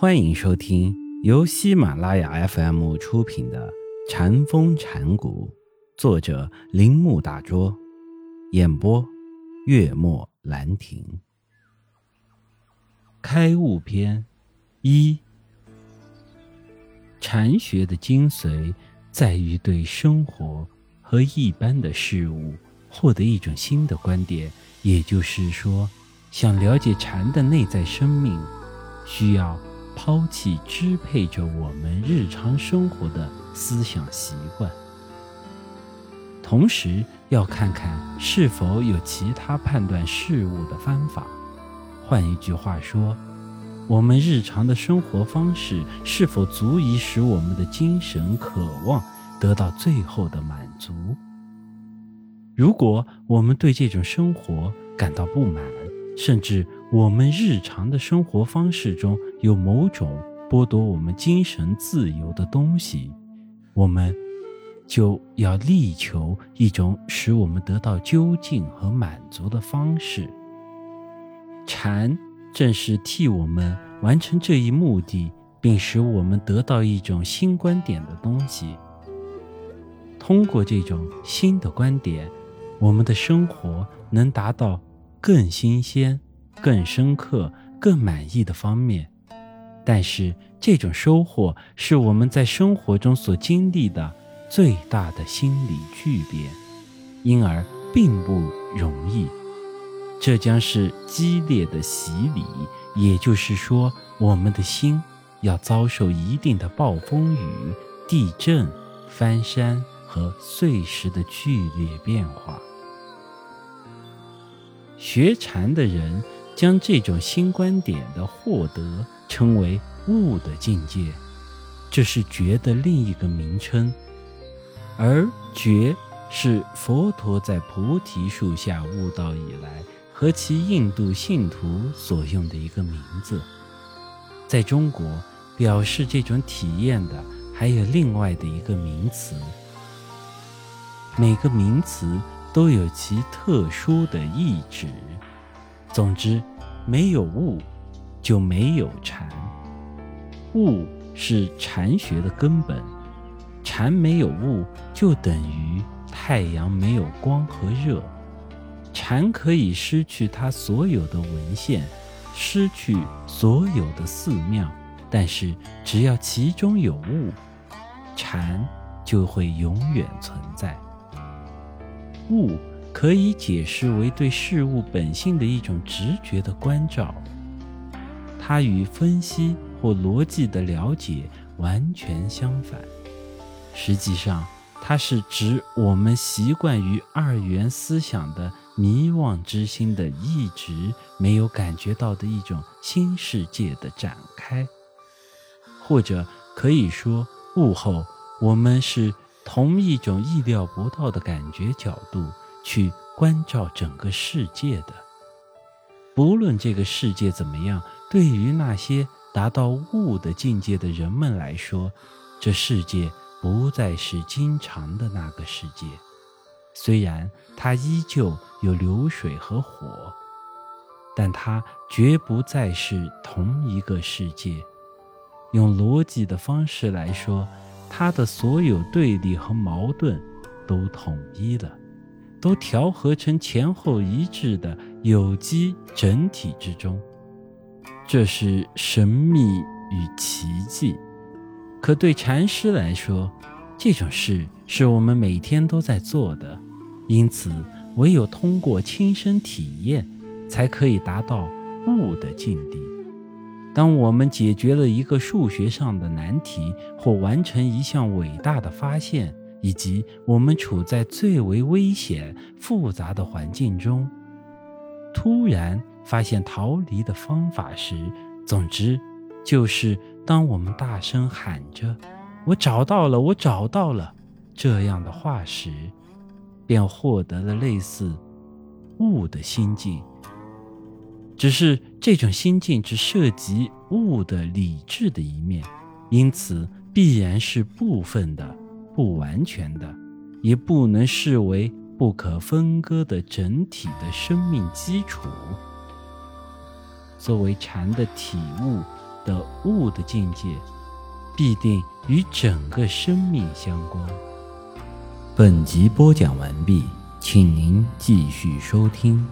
欢迎收听由喜马拉雅 FM 出品的《禅风禅谷，作者铃木大拙，演播月末兰亭。开悟篇一：禅学的精髓在于对生活和一般的事物获得一种新的观点，也就是说，想了解禅的内在生命，需要。抛弃支配着我们日常生活的思想习惯，同时要看看是否有其他判断事物的方法。换一句话说，我们日常的生活方式是否足以使我们的精神渴望得到最后的满足？如果我们对这种生活感到不满，甚至我们日常的生活方式中有某种剥夺我们精神自由的东西，我们就要力求一种使我们得到究竟和满足的方式。禅正是替我们完成这一目的，并使我们得到一种新观点的东西。通过这种新的观点，我们的生活能达到。更新鲜、更深刻、更满意的方面，但是这种收获是我们在生活中所经历的最大的心理巨变，因而并不容易。这将是激烈的洗礼，也就是说，我们的心要遭受一定的暴风雨、地震、翻山和碎石的剧烈变化。学禅的人将这种新观点的获得称为悟的境界，这是觉的另一个名称。而觉是佛陀在菩提树下悟道以来和其印度信徒所用的一个名字。在中国，表示这种体验的还有另外的一个名词。每个名词。都有其特殊的意旨。总之，没有悟，就没有禅。悟是禅学的根本，禅没有悟，就等于太阳没有光和热。禅可以失去它所有的文献，失去所有的寺庙，但是只要其中有悟，禅就会永远存在。悟可以解释为对事物本性的一种直觉的关照，它与分析或逻辑的了解完全相反。实际上，它是指我们习惯于二元思想的迷惘之心的一直没有感觉到的一种新世界的展开，或者可以说，悟后我们是。同一种意料不到的感觉角度去关照整个世界的，不论这个世界怎么样，对于那些达到悟的境界的人们来说，这世界不再是经常的那个世界。虽然它依旧有流水和火，但它绝不再是同一个世界。用逻辑的方式来说。他的所有对立和矛盾都统一了，都调和成前后一致的有机整体之中。这是神秘与奇迹。可对禅师来说，这种事是我们每天都在做的，因此唯有通过亲身体验，才可以达到悟的境地。当我们解决了一个数学上的难题，或完成一项伟大的发现，以及我们处在最为危险、复杂的环境中，突然发现逃离的方法时，总之，就是当我们大声喊着“我找到了，我找到了”这样的话时，便获得了类似悟的心境。只是这种心境只涉及物的理智的一面，因此必然是部分的、不完全的也不能视为不可分割的整体的生命基础。作为禅的体悟的悟的境界必定与整个生命相关。本集播讲完毕请您继续收听。